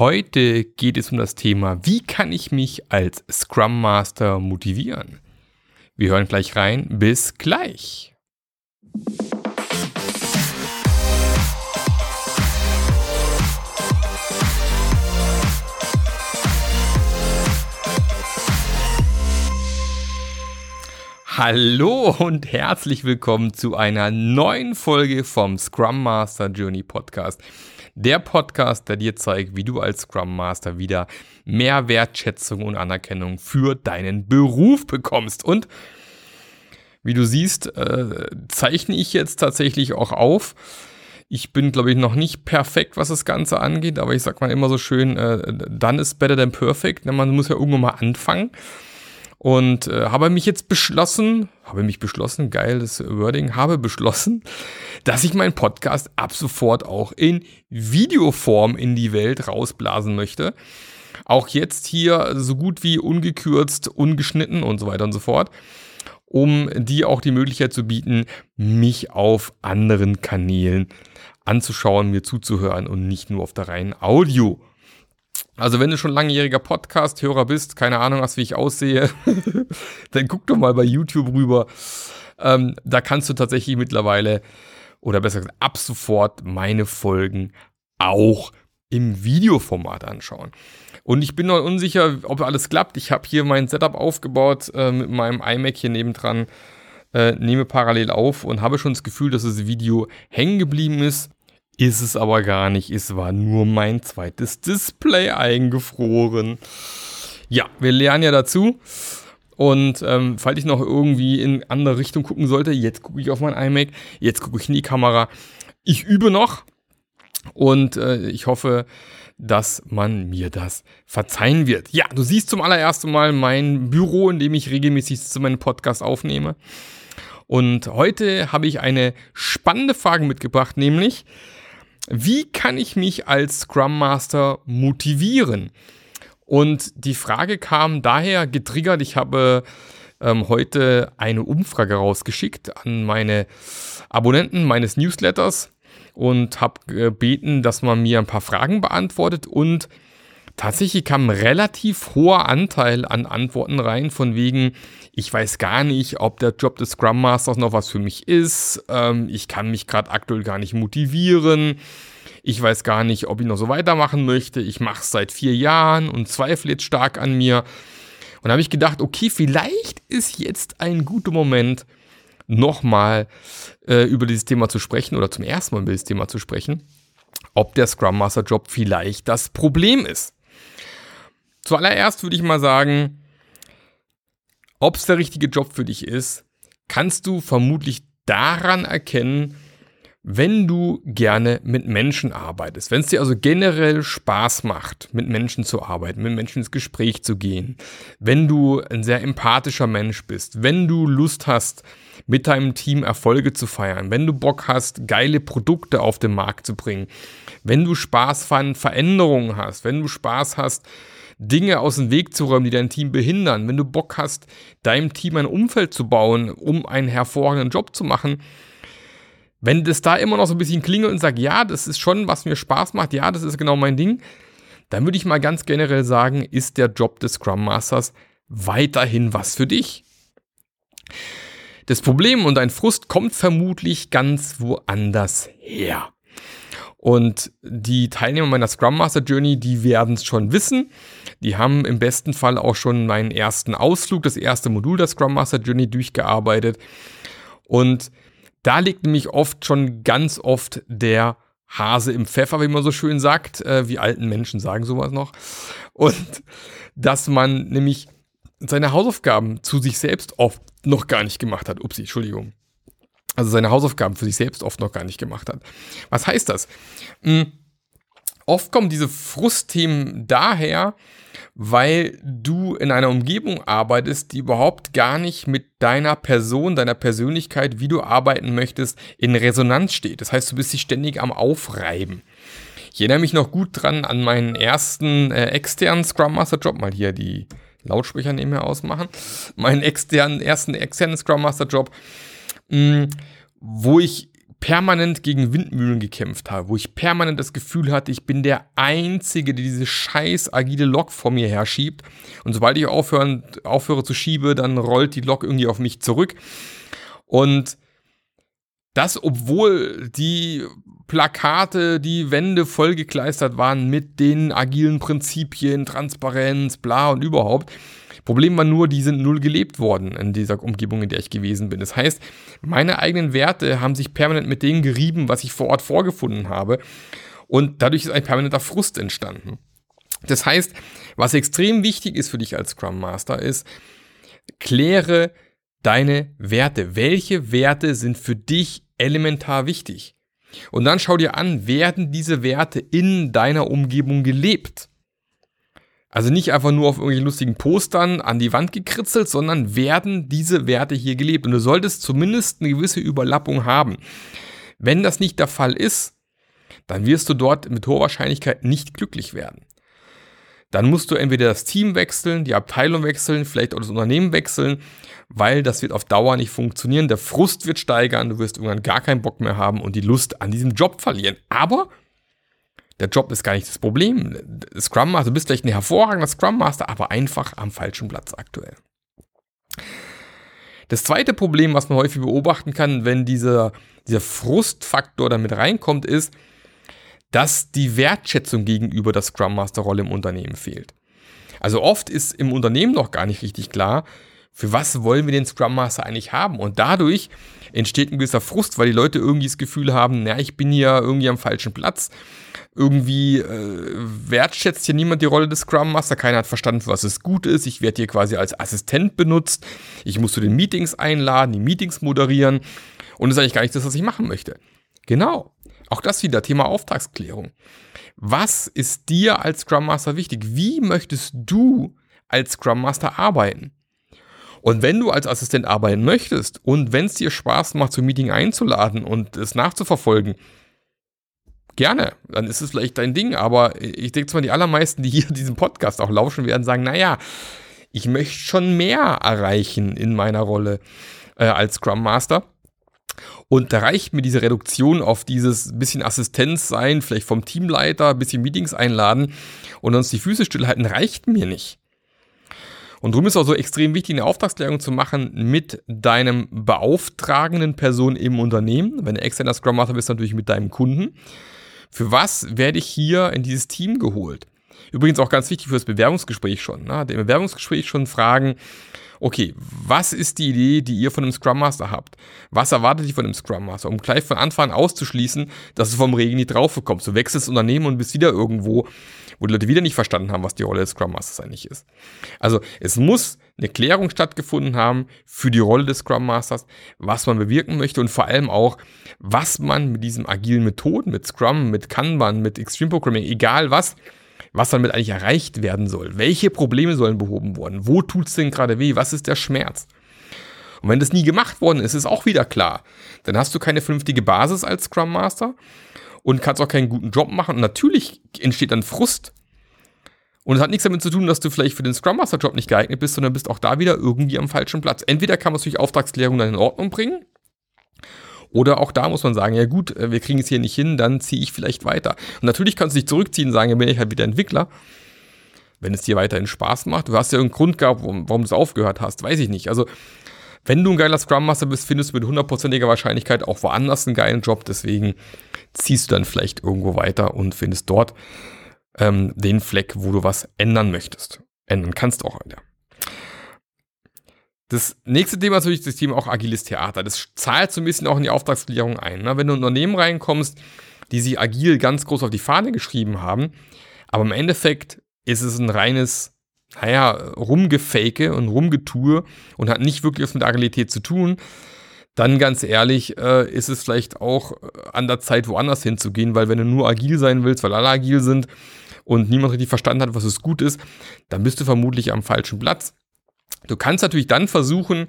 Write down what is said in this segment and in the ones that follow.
Heute geht es um das Thema, wie kann ich mich als Scrum Master motivieren? Wir hören gleich rein. Bis gleich. Hallo und herzlich willkommen zu einer neuen Folge vom Scrum Master Journey Podcast. Der Podcast, der dir zeigt, wie du als Scrum Master wieder mehr Wertschätzung und Anerkennung für deinen Beruf bekommst. Und wie du siehst, äh, zeichne ich jetzt tatsächlich auch auf. Ich bin, glaube ich, noch nicht perfekt, was das Ganze angeht, aber ich sage mal immer so schön, äh, done is better than perfect. Man muss ja irgendwann mal anfangen. Und äh, habe mich jetzt beschlossen, habe mich beschlossen, geiles Wording, habe beschlossen, dass ich meinen Podcast ab sofort auch in Videoform in die Welt rausblasen möchte. Auch jetzt hier so gut wie ungekürzt, ungeschnitten und so weiter und so fort, um dir auch die Möglichkeit zu bieten, mich auf anderen Kanälen anzuschauen, mir zuzuhören und nicht nur auf der reinen Audio. Also wenn du schon langjähriger Podcast-Hörer bist, keine Ahnung hast, wie ich aussehe, dann guck doch mal bei YouTube rüber. Ähm, da kannst du tatsächlich mittlerweile, oder besser gesagt, ab sofort meine Folgen auch im Videoformat anschauen. Und ich bin noch unsicher, ob alles klappt. Ich habe hier mein Setup aufgebaut äh, mit meinem iMac hier nebendran, äh, nehme parallel auf und habe schon das Gefühl, dass das Video hängen geblieben ist. Ist es aber gar nicht. Es war nur mein zweites Display eingefroren. Ja, wir lernen ja dazu. Und ähm, falls ich noch irgendwie in andere Richtung gucken sollte, jetzt gucke ich auf mein iMac, jetzt gucke ich in die Kamera. Ich übe noch und äh, ich hoffe, dass man mir das verzeihen wird. Ja, du siehst zum allerersten Mal mein Büro, in dem ich regelmäßig zu meinem Podcast aufnehme. Und heute habe ich eine spannende Frage mitgebracht, nämlich, wie kann ich mich als Scrum Master motivieren? Und die Frage kam daher getriggert, ich habe ähm, heute eine Umfrage rausgeschickt an meine Abonnenten meines Newsletters und habe gebeten, dass man mir ein paar Fragen beantwortet und tatsächlich kam ein relativ hoher Anteil an Antworten rein, von wegen, ich weiß gar nicht, ob der Job des Scrum Masters noch was für mich ist. Ähm, ich kann mich gerade aktuell gar nicht motivieren. Ich weiß gar nicht, ob ich noch so weitermachen möchte. Ich mache es seit vier Jahren und zweifle jetzt stark an mir. Und da habe ich gedacht, okay, vielleicht ist jetzt ein guter Moment, nochmal äh, über dieses Thema zu sprechen oder zum ersten Mal über dieses Thema zu sprechen, ob der Scrum Master Job vielleicht das Problem ist. Zuallererst würde ich mal sagen, ob es der richtige Job für dich ist, kannst du vermutlich daran erkennen, wenn du gerne mit Menschen arbeitest, wenn es dir also generell Spaß macht, mit Menschen zu arbeiten, mit Menschen ins Gespräch zu gehen, wenn du ein sehr empathischer Mensch bist, wenn du Lust hast, mit deinem Team Erfolge zu feiern, wenn du Bock hast, geile Produkte auf den Markt zu bringen, wenn du Spaß an Veränderungen hast, wenn du Spaß hast, Dinge aus dem Weg zu räumen, die dein Team behindern, wenn du Bock hast, deinem Team ein Umfeld zu bauen, um einen hervorragenden Job zu machen, wenn das da immer noch so ein bisschen klingelt und sagt, ja, das ist schon, was mir Spaß macht, ja, das ist genau mein Ding, dann würde ich mal ganz generell sagen, ist der Job des Scrum Masters weiterhin was für dich. Das Problem und dein Frust kommt vermutlich ganz woanders her. Und die Teilnehmer meiner Scrum Master Journey, die werden es schon wissen. Die haben im besten Fall auch schon meinen ersten Ausflug, das erste Modul der Scrum Master Journey durchgearbeitet. Und da liegt nämlich oft schon ganz oft der Hase im Pfeffer, wie man so schön sagt. Äh, wie alten Menschen sagen sowas noch. Und dass man nämlich seine Hausaufgaben zu sich selbst oft noch gar nicht gemacht hat. Upsi, Entschuldigung also seine Hausaufgaben für sich selbst oft noch gar nicht gemacht hat. Was heißt das? Hm, oft kommen diese Frustthemen daher, weil du in einer Umgebung arbeitest, die überhaupt gar nicht mit deiner Person, deiner Persönlichkeit, wie du arbeiten möchtest, in Resonanz steht. Das heißt, du bist dich ständig am Aufreiben. Ich erinnere mich noch gut dran an meinen ersten äh, externen Scrum Master Job, mal hier die Lautsprecher nebenher ausmachen. Meinen externen, ersten externen Scrum Master Job mh, wo ich permanent gegen Windmühlen gekämpft habe, wo ich permanent das Gefühl hatte, ich bin der Einzige, der diese scheiß agile Lok vor mir herschiebt. Und sobald ich aufhören, aufhöre zu schiebe, dann rollt die Lok irgendwie auf mich zurück. Und das, obwohl die Plakate, die Wände vollgekleistert waren mit den agilen Prinzipien, Transparenz, bla und überhaupt. Problem war nur, die sind null gelebt worden in dieser Umgebung, in der ich gewesen bin. Das heißt, meine eigenen Werte haben sich permanent mit denen gerieben, was ich vor Ort vorgefunden habe. Und dadurch ist ein permanenter Frust entstanden. Das heißt, was extrem wichtig ist für dich als Scrum Master ist, kläre deine Werte. Welche Werte sind für dich elementar wichtig? Und dann schau dir an, werden diese Werte in deiner Umgebung gelebt? Also nicht einfach nur auf irgendwelchen lustigen Postern an die Wand gekritzelt, sondern werden diese Werte hier gelebt. Und du solltest zumindest eine gewisse Überlappung haben. Wenn das nicht der Fall ist, dann wirst du dort mit hoher Wahrscheinlichkeit nicht glücklich werden. Dann musst du entweder das Team wechseln, die Abteilung wechseln, vielleicht auch das Unternehmen wechseln, weil das wird auf Dauer nicht funktionieren. Der Frust wird steigern, du wirst irgendwann gar keinen Bock mehr haben und die Lust an diesem Job verlieren. Aber der Job ist gar nicht das Problem. Scrum Master, du bist vielleicht ein hervorragender Scrum Master, aber einfach am falschen Platz aktuell. Das zweite Problem, was man häufig beobachten kann, wenn dieser, dieser Frustfaktor damit reinkommt, ist, dass die Wertschätzung gegenüber der Scrum Master Rolle im Unternehmen fehlt. Also oft ist im Unternehmen noch gar nicht richtig klar, für was wollen wir den Scrum Master eigentlich haben? Und dadurch entsteht ein gewisser Frust, weil die Leute irgendwie das Gefühl haben, na, ich bin hier irgendwie am falschen Platz. Irgendwie äh, wertschätzt hier niemand die Rolle des Scrum Master. Keiner hat verstanden, was es gut ist. Ich werde hier quasi als Assistent benutzt. Ich muss zu den Meetings einladen, die Meetings moderieren. Und das ist eigentlich gar nicht das, was ich machen möchte. Genau. Auch das wieder Thema Auftragsklärung. Was ist dir als Scrum Master wichtig? Wie möchtest du als Scrum Master arbeiten? Und wenn du als Assistent arbeiten möchtest und wenn es dir Spaß macht, zum Meeting einzuladen und es nachzuverfolgen, gerne, dann ist es vielleicht dein Ding. Aber ich denke zwar, die allermeisten, die hier diesen Podcast auch lauschen werden, sagen, naja, ich möchte schon mehr erreichen in meiner Rolle äh, als Scrum Master. Und da reicht mir diese Reduktion auf dieses bisschen Assistenz sein, vielleicht vom Teamleiter, bisschen Meetings einladen und uns die Füße stillhalten, reicht mir nicht. Und darum ist es auch so extrem wichtig, eine Auftragsklärung zu machen mit deinem beauftragenden Person im Unternehmen. Wenn du externer Scrum Master bist, natürlich mit deinem Kunden. Für was werde ich hier in dieses Team geholt? Übrigens auch ganz wichtig für das Bewerbungsgespräch schon. Ne? Im Bewerbungsgespräch schon fragen, okay, was ist die Idee, die ihr von einem Scrum Master habt? Was erwartet ihr von einem Scrum Master? Um gleich von Anfang an auszuschließen, dass du vom Regen nicht drauf bekommst. Du wechselst das Unternehmen und bist wieder irgendwo, wo die Leute wieder nicht verstanden haben, was die Rolle des Scrum Masters eigentlich ist. Also es muss eine Klärung stattgefunden haben für die Rolle des Scrum Masters, was man bewirken möchte und vor allem auch, was man mit diesen agilen Methoden, mit Scrum, mit Kanban, mit Extreme Programming, egal was, was damit eigentlich erreicht werden soll. Welche Probleme sollen behoben werden? Wo tut es denn gerade weh? Was ist der Schmerz? Und wenn das nie gemacht worden ist, ist auch wieder klar. Dann hast du keine vernünftige Basis als Scrum Master und kannst auch keinen guten Job machen. Und natürlich entsteht dann Frust. Und es hat nichts damit zu tun, dass du vielleicht für den Scrum Master Job nicht geeignet bist, sondern bist auch da wieder irgendwie am falschen Platz. Entweder kann man es durch Auftragsklärung dann in Ordnung bringen oder auch da muss man sagen, ja gut, äh, wir kriegen es hier nicht hin, dann ziehe ich vielleicht weiter. Und natürlich kannst du dich zurückziehen und sagen, ja bin ich halt wieder Entwickler. Wenn es dir weiterhin Spaß macht. Du hast ja einen Grund gehabt, warum, warum du es aufgehört hast, weiß ich nicht. Also, wenn du ein geiler Scrum Master bist, findest du mit hundertprozentiger Wahrscheinlichkeit auch woanders einen geilen Job. Deswegen ziehst du dann vielleicht irgendwo weiter und findest dort ähm, den Fleck, wo du was ändern möchtest. Ändern kannst auch. Ja. Das nächste Thema ist natürlich das Thema auch agiles Theater. Das zahlt so ein bisschen auch in die Auftragsklärung ein. Ne? Wenn du in Unternehmen reinkommst, die sich agil ganz groß auf die Fahne geschrieben haben, aber im Endeffekt ist es ein reines, naja, Rumgefake und Rumgetue und hat nicht wirklich was mit Agilität zu tun, dann ganz ehrlich, äh, ist es vielleicht auch äh, an der Zeit, woanders hinzugehen, weil wenn du nur agil sein willst, weil alle agil sind und niemand richtig verstanden hat, was es gut ist, dann bist du vermutlich am falschen Platz. Du kannst natürlich dann versuchen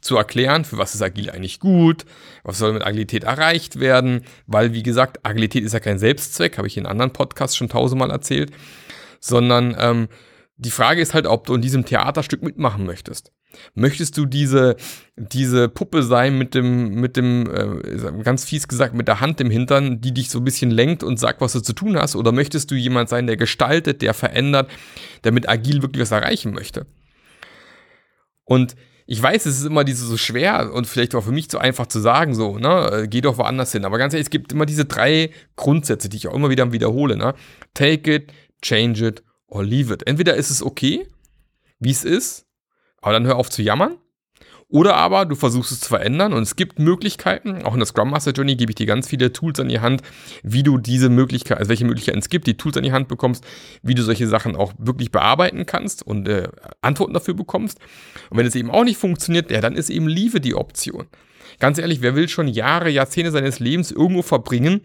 zu erklären, für was ist Agil eigentlich gut, was soll mit Agilität erreicht werden, weil wie gesagt, Agilität ist ja kein Selbstzweck, habe ich in anderen Podcasts schon tausendmal erzählt, sondern ähm, die Frage ist halt, ob du in diesem Theaterstück mitmachen möchtest. Möchtest du diese, diese Puppe sein mit dem, mit dem, äh, ganz fies gesagt, mit der Hand im Hintern, die dich so ein bisschen lenkt und sagt, was du zu tun hast? Oder möchtest du jemand sein, der gestaltet, der verändert, der mit agil wirklich was erreichen möchte? Und ich weiß, es ist immer diese so schwer und vielleicht auch für mich zu einfach zu sagen, so, ne, äh, geh doch woanders hin. Aber ganz ehrlich, es gibt immer diese drei Grundsätze, die ich auch immer wieder wiederhole, ne? Take it, change it or leave it. Entweder ist es okay, wie es ist, aber dann hör auf zu jammern. Oder aber du versuchst es zu verändern und es gibt Möglichkeiten, auch in der Scrum Master Journey gebe ich dir ganz viele Tools an die Hand, wie du diese Möglichkeit, also welche Möglichkeiten es gibt, die Tools an die Hand bekommst, wie du solche Sachen auch wirklich bearbeiten kannst und äh, Antworten dafür bekommst. Und wenn es eben auch nicht funktioniert, ja, dann ist eben Liebe die Option. Ganz ehrlich, wer will schon Jahre, Jahrzehnte seines Lebens irgendwo verbringen,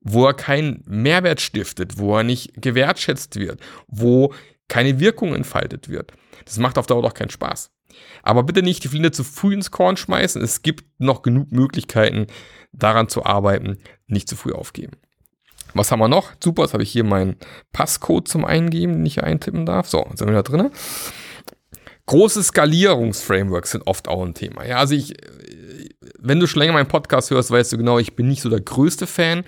wo er keinen Mehrwert stiftet, wo er nicht gewertschätzt wird, wo keine Wirkung entfaltet wird. Das macht auf Dauer doch keinen Spaß. Aber bitte nicht die Flinte zu früh ins Korn schmeißen. Es gibt noch genug Möglichkeiten, daran zu arbeiten. Nicht zu früh aufgeben. Was haben wir noch? Super, jetzt habe ich hier meinen Passcode zum Eingeben, den ich hier eintippen darf. So, sind wir da drin. Große Skalierungsframeworks sind oft auch ein Thema. Ja, also ich, wenn du schon länger meinen Podcast hörst, weißt du genau, ich bin nicht so der größte Fan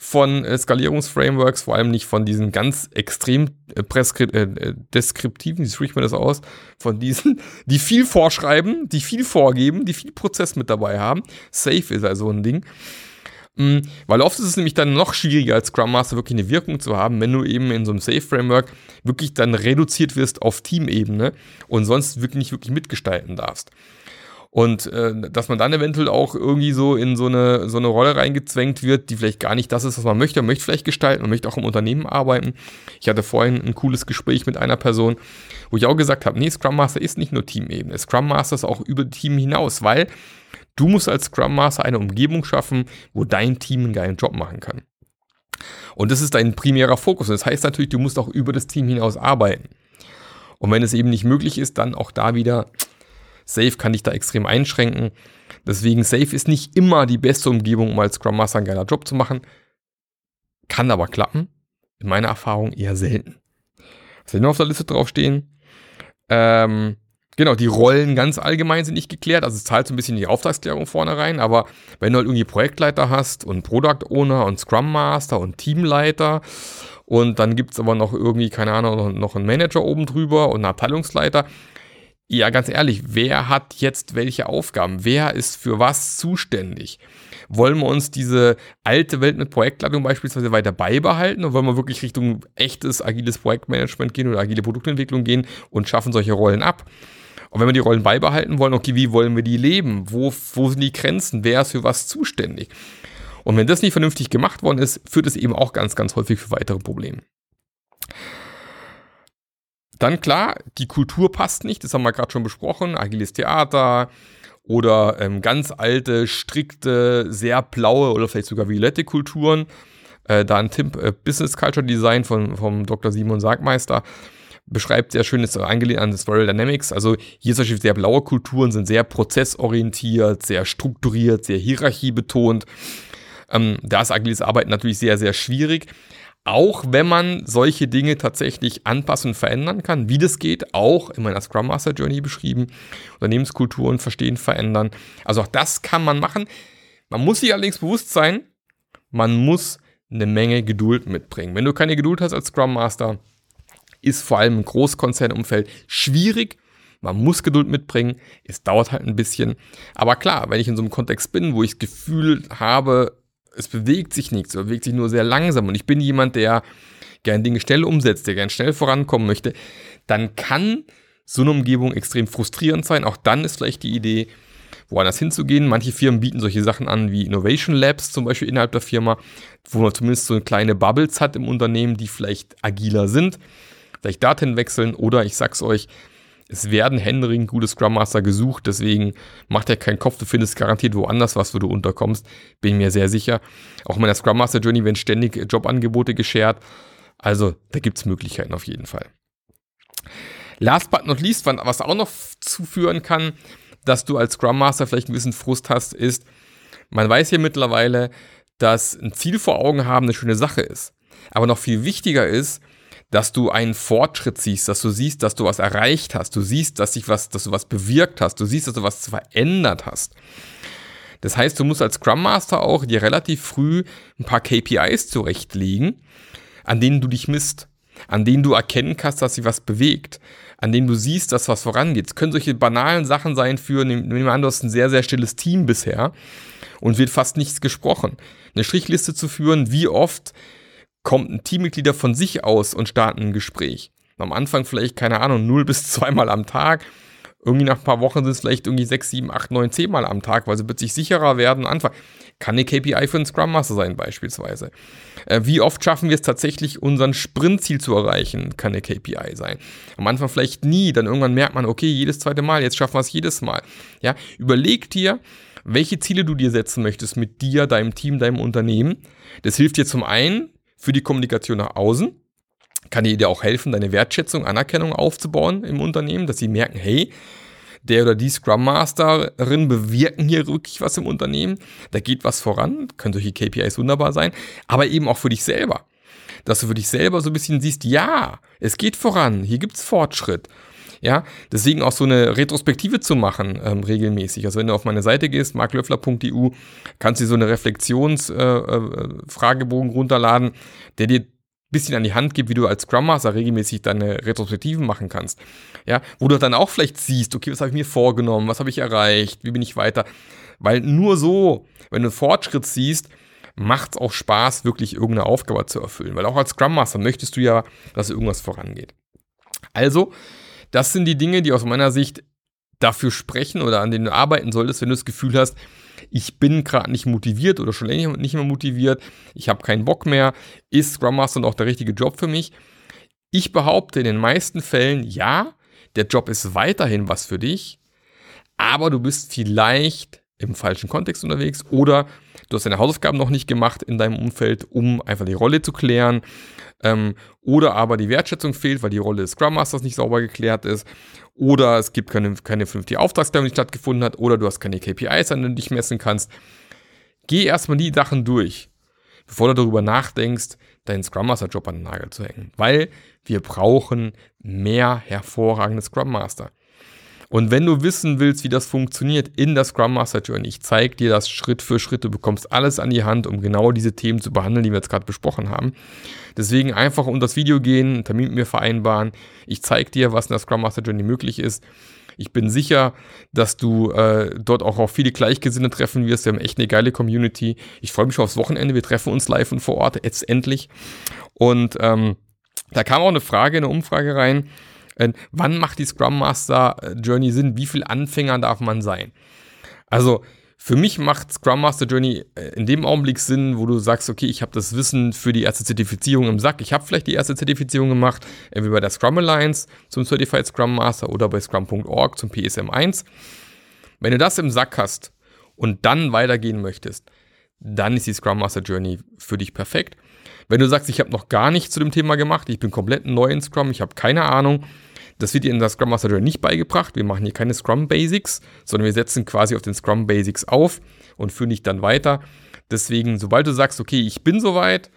von äh, Skalierungsframeworks, vor allem nicht von diesen ganz extrem äh, äh, äh, deskriptiven, wie spricht man das aus, von diesen, die viel vorschreiben, die viel vorgeben, die viel Prozess mit dabei haben. Safe ist also ein Ding. Mhm, weil oft ist es nämlich dann noch schwieriger als Scrum Master wirklich eine Wirkung zu haben, wenn du eben in so einem Safe-Framework wirklich dann reduziert wirst auf Teamebene und sonst wirklich nicht wirklich mitgestalten darfst. Und äh, dass man dann eventuell auch irgendwie so in so eine, so eine Rolle reingezwängt wird, die vielleicht gar nicht das ist, was man möchte. Man möchte vielleicht gestalten, man möchte auch im Unternehmen arbeiten. Ich hatte vorhin ein cooles Gespräch mit einer Person, wo ich auch gesagt habe, nee, Scrum Master ist nicht nur Teamebene. Scrum Master ist auch über Team hinaus, weil du musst als Scrum Master eine Umgebung schaffen, wo dein Team einen geilen Job machen kann. Und das ist dein primärer Fokus. Das heißt natürlich, du musst auch über das Team hinaus arbeiten. Und wenn es eben nicht möglich ist, dann auch da wieder Safe kann dich da extrem einschränken. Deswegen Safe ist nicht immer die beste Umgebung, um als Scrum Master einen geiler Job zu machen. Kann aber klappen. In meiner Erfahrung eher selten. Was soll noch auf der Liste draufstehen? Ähm, genau, die Rollen ganz allgemein sind nicht geklärt. Also es zahlt so ein bisschen die Auftragsklärung vorne rein. Aber wenn du halt irgendwie Projektleiter hast und Product Owner und Scrum Master und Teamleiter und dann gibt es aber noch irgendwie, keine Ahnung, noch einen Manager oben drüber und einen Abteilungsleiter, ja, ganz ehrlich, wer hat jetzt welche Aufgaben? Wer ist für was zuständig? Wollen wir uns diese alte Welt mit Projektleitung beispielsweise weiter beibehalten oder wollen wir wirklich Richtung echtes agiles Projektmanagement gehen oder agile Produktentwicklung gehen und schaffen solche Rollen ab? Und wenn wir die Rollen beibehalten wollen, okay, wie wollen wir die leben? Wo, wo sind die Grenzen? Wer ist für was zuständig? Und wenn das nicht vernünftig gemacht worden ist, führt es eben auch ganz, ganz häufig für weitere Probleme. Dann klar, die Kultur passt nicht, das haben wir gerade schon besprochen, agiles Theater oder ähm, ganz alte, strikte, sehr blaue oder vielleicht sogar violette Kulturen. Äh, da ein Tipp, äh, Business Culture Design von, vom Dr. Simon Sargmeister beschreibt sehr schön, ist angelehnt an Spiral Dynamics. Also hier solche sehr blaue Kulturen sind sehr prozessorientiert, sehr strukturiert, sehr hierarchiebetont. Ähm, da ist agiles Arbeiten natürlich sehr, sehr schwierig. Auch wenn man solche Dinge tatsächlich anpassen und verändern kann, wie das geht, auch in meiner Scrum Master Journey beschrieben, Unternehmenskulturen verstehen, verändern. Also auch das kann man machen. Man muss sich allerdings bewusst sein, man muss eine Menge Geduld mitbringen. Wenn du keine Geduld hast als Scrum Master, ist vor allem im Großkonzernumfeld schwierig. Man muss Geduld mitbringen. Es dauert halt ein bisschen. Aber klar, wenn ich in so einem Kontext bin, wo ich das Gefühl habe, es bewegt sich nichts, es bewegt sich nur sehr langsam und ich bin jemand, der gern Dinge schnell umsetzt, der gern schnell vorankommen möchte, dann kann so eine Umgebung extrem frustrierend sein. Auch dann ist vielleicht die Idee, woanders hinzugehen. Manche Firmen bieten solche Sachen an wie Innovation Labs zum Beispiel innerhalb der Firma, wo man zumindest so kleine Bubbles hat im Unternehmen, die vielleicht agiler sind. Vielleicht dorthin wechseln oder ich sag's euch, es werden händeringend gute Scrum Master gesucht, deswegen macht er keinen Kopf, du findest garantiert woanders was, wo du unterkommst, bin mir sehr sicher. Auch in meiner Scrum Master Journey werden ständig Jobangebote geshared, also da gibt es Möglichkeiten auf jeden Fall. Last but not least, was auch noch zuführen kann, dass du als Scrum Master vielleicht ein bisschen Frust hast, ist, man weiß ja mittlerweile, dass ein Ziel vor Augen haben eine schöne Sache ist. Aber noch viel wichtiger ist, dass du einen Fortschritt siehst, dass du siehst, dass du was erreicht hast, du siehst, dass sich was, dass du was bewirkt hast, du siehst, dass du was verändert hast. Das heißt, du musst als Scrum Master auch dir relativ früh ein paar KPIs zurechtlegen, an denen du dich misst, an denen du erkennen kannst, dass sich was bewegt, an denen du siehst, dass was vorangeht. Es können solche banalen Sachen sein für, nehmen wir an, du hast ein sehr, sehr stilles Team bisher und wird fast nichts gesprochen. Eine Strichliste zu führen, wie oft kommt ein Teammitglieder von sich aus und starten ein Gespräch. Am Anfang vielleicht, keine Ahnung, null bis zweimal am Tag irgendwie nach ein paar Wochen sind es vielleicht irgendwie sechs, sieben, acht, neun, zehn Mal am Tag, weil sie plötzlich sicherer werden. Anfang kann eine KPI für einen Scrum Master sein, beispielsweise. Äh, wie oft schaffen wir es tatsächlich, unseren Sprintziel zu erreichen, kann eine KPI sein. Am Anfang vielleicht nie, dann irgendwann merkt man, okay, jedes zweite Mal, jetzt schaffen wir es jedes Mal. Ja, überleg dir, welche Ziele du dir setzen möchtest mit dir, deinem Team, deinem Unternehmen. Das hilft dir zum einen für die Kommunikation nach außen, kann dir auch helfen, deine Wertschätzung, Anerkennung aufzubauen im Unternehmen, dass sie merken, hey, der oder die Scrum Masterin bewirken hier wirklich was im Unternehmen. Da geht was voran, können solche KPIs wunderbar sein, aber eben auch für dich selber. Dass du für dich selber so ein bisschen siehst, ja, es geht voran, hier gibt es Fortschritt. Ja, deswegen auch so eine Retrospektive zu machen, ähm, regelmäßig. Also wenn du auf meine Seite gehst, marklöffler.eu, kannst du so eine Reflexionsfragebogen äh, äh, runterladen, der dir bisschen an die Hand gibt, wie du als Scrum Master regelmäßig deine Retrospektiven machen kannst. Ja, wo du dann auch vielleicht siehst, okay, was habe ich mir vorgenommen, was habe ich erreicht, wie bin ich weiter? Weil nur so, wenn du Fortschritt siehst, macht es auch Spaß, wirklich irgendeine Aufgabe zu erfüllen. Weil auch als Scrum Master möchtest du ja, dass irgendwas vorangeht. Also, das sind die Dinge, die aus meiner Sicht dafür sprechen oder an denen du arbeiten solltest, wenn du das Gefühl hast, ich bin gerade nicht motiviert oder schon länger nicht mehr motiviert, ich habe keinen Bock mehr, ist Scrum Master noch der richtige Job für mich? Ich behaupte in den meisten Fällen, ja, der Job ist weiterhin was für dich, aber du bist vielleicht im falschen Kontext unterwegs oder du hast deine Hausaufgaben noch nicht gemacht in deinem Umfeld, um einfach die Rolle zu klären. Ähm, oder aber die Wertschätzung fehlt, weil die Rolle des Scrum Masters nicht sauber geklärt ist oder es gibt keine, keine vernünftige Auftragsklärung, die stattgefunden hat, oder du hast keine KPIs, an denen du dich messen kannst. Geh erstmal die Sachen durch, bevor du darüber nachdenkst, deinen Scrum Master Job an den Nagel zu hängen. Weil wir brauchen mehr hervorragende Scrum Master. Und wenn du wissen willst, wie das funktioniert in der Scrum Master Journey, ich zeige dir das Schritt für Schritt. Du bekommst alles an die Hand, um genau diese Themen zu behandeln, die wir jetzt gerade besprochen haben. Deswegen einfach um das Video gehen, einen Termin mit mir vereinbaren. Ich zeige dir, was in der Scrum Master Journey möglich ist. Ich bin sicher, dass du äh, dort auch auf viele Gleichgesinnte treffen wirst. Wir haben echt eine geile Community. Ich freue mich schon aufs Wochenende. Wir treffen uns live und vor Ort, jetzt endlich. Und ähm, da kam auch eine Frage, eine Umfrage rein. Äh, wann macht die Scrum Master äh, Journey Sinn? Wie viel Anfänger darf man sein? Also für mich macht Scrum Master Journey äh, in dem Augenblick Sinn, wo du sagst, okay, ich habe das Wissen für die erste Zertifizierung im Sack. Ich habe vielleicht die erste Zertifizierung gemacht, entweder bei der Scrum Alliance zum Certified Scrum Master oder bei scrum.org zum PSM 1. Wenn du das im Sack hast und dann weitergehen möchtest, dann ist die Scrum Master Journey für dich perfekt. Wenn du sagst, ich habe noch gar nichts zu dem Thema gemacht, ich bin komplett neu in Scrum, ich habe keine Ahnung, das wird dir in der Scrum Master Journey nicht beigebracht. Wir machen hier keine Scrum Basics, sondern wir setzen quasi auf den Scrum Basics auf und führen dich dann weiter. Deswegen, sobald du sagst, okay, ich bin soweit,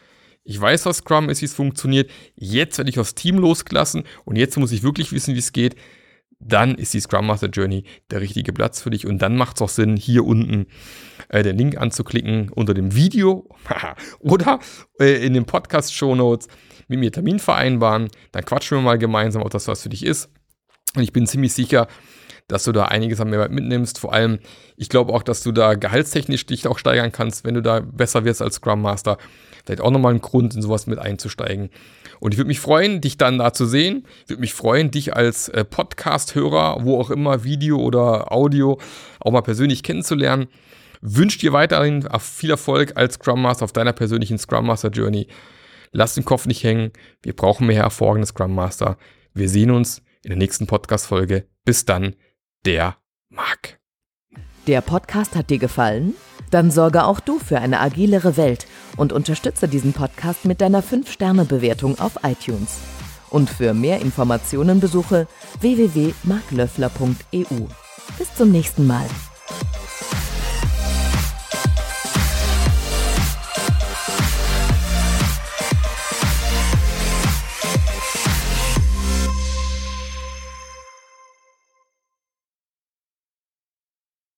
ich weiß, was Scrum ist, wie es funktioniert, jetzt werde ich aufs Team losgelassen und jetzt muss ich wirklich wissen, wie es geht, dann ist die Scrum Master Journey der richtige Platz für dich und dann macht es auch Sinn, hier unten äh, den Link anzuklicken unter dem Video oder äh, in den Podcast-Show Notes mit mir Termin vereinbaren, dann quatschen wir mal gemeinsam, ob das was für dich ist. Und ich bin ziemlich sicher, dass du da einiges an Mehrwert mitnimmst. Vor allem, ich glaube auch, dass du da gehaltstechnisch dich auch steigern kannst, wenn du da besser wirst als Scrum Master. Vielleicht auch nochmal ein Grund, in sowas mit einzusteigen. Und ich würde mich freuen, dich dann da zu sehen. Ich würde mich freuen, dich als äh, Podcast-Hörer, wo auch immer, Video oder Audio, auch mal persönlich kennenzulernen. Wünsche dir weiterhin viel Erfolg als Scrum Master auf deiner persönlichen Scrum Master Journey. Lass den Kopf nicht hängen. Wir brauchen mehr hervorragende Scrum Master. Wir sehen uns in der nächsten Podcast-Folge. Bis dann, der Marc. Der Podcast hat dir gefallen? Dann sorge auch du für eine agilere Welt und unterstütze diesen Podcast mit deiner 5-Sterne-Bewertung auf iTunes. Und für mehr Informationen besuche www.marklöffler.eu. Bis zum nächsten Mal.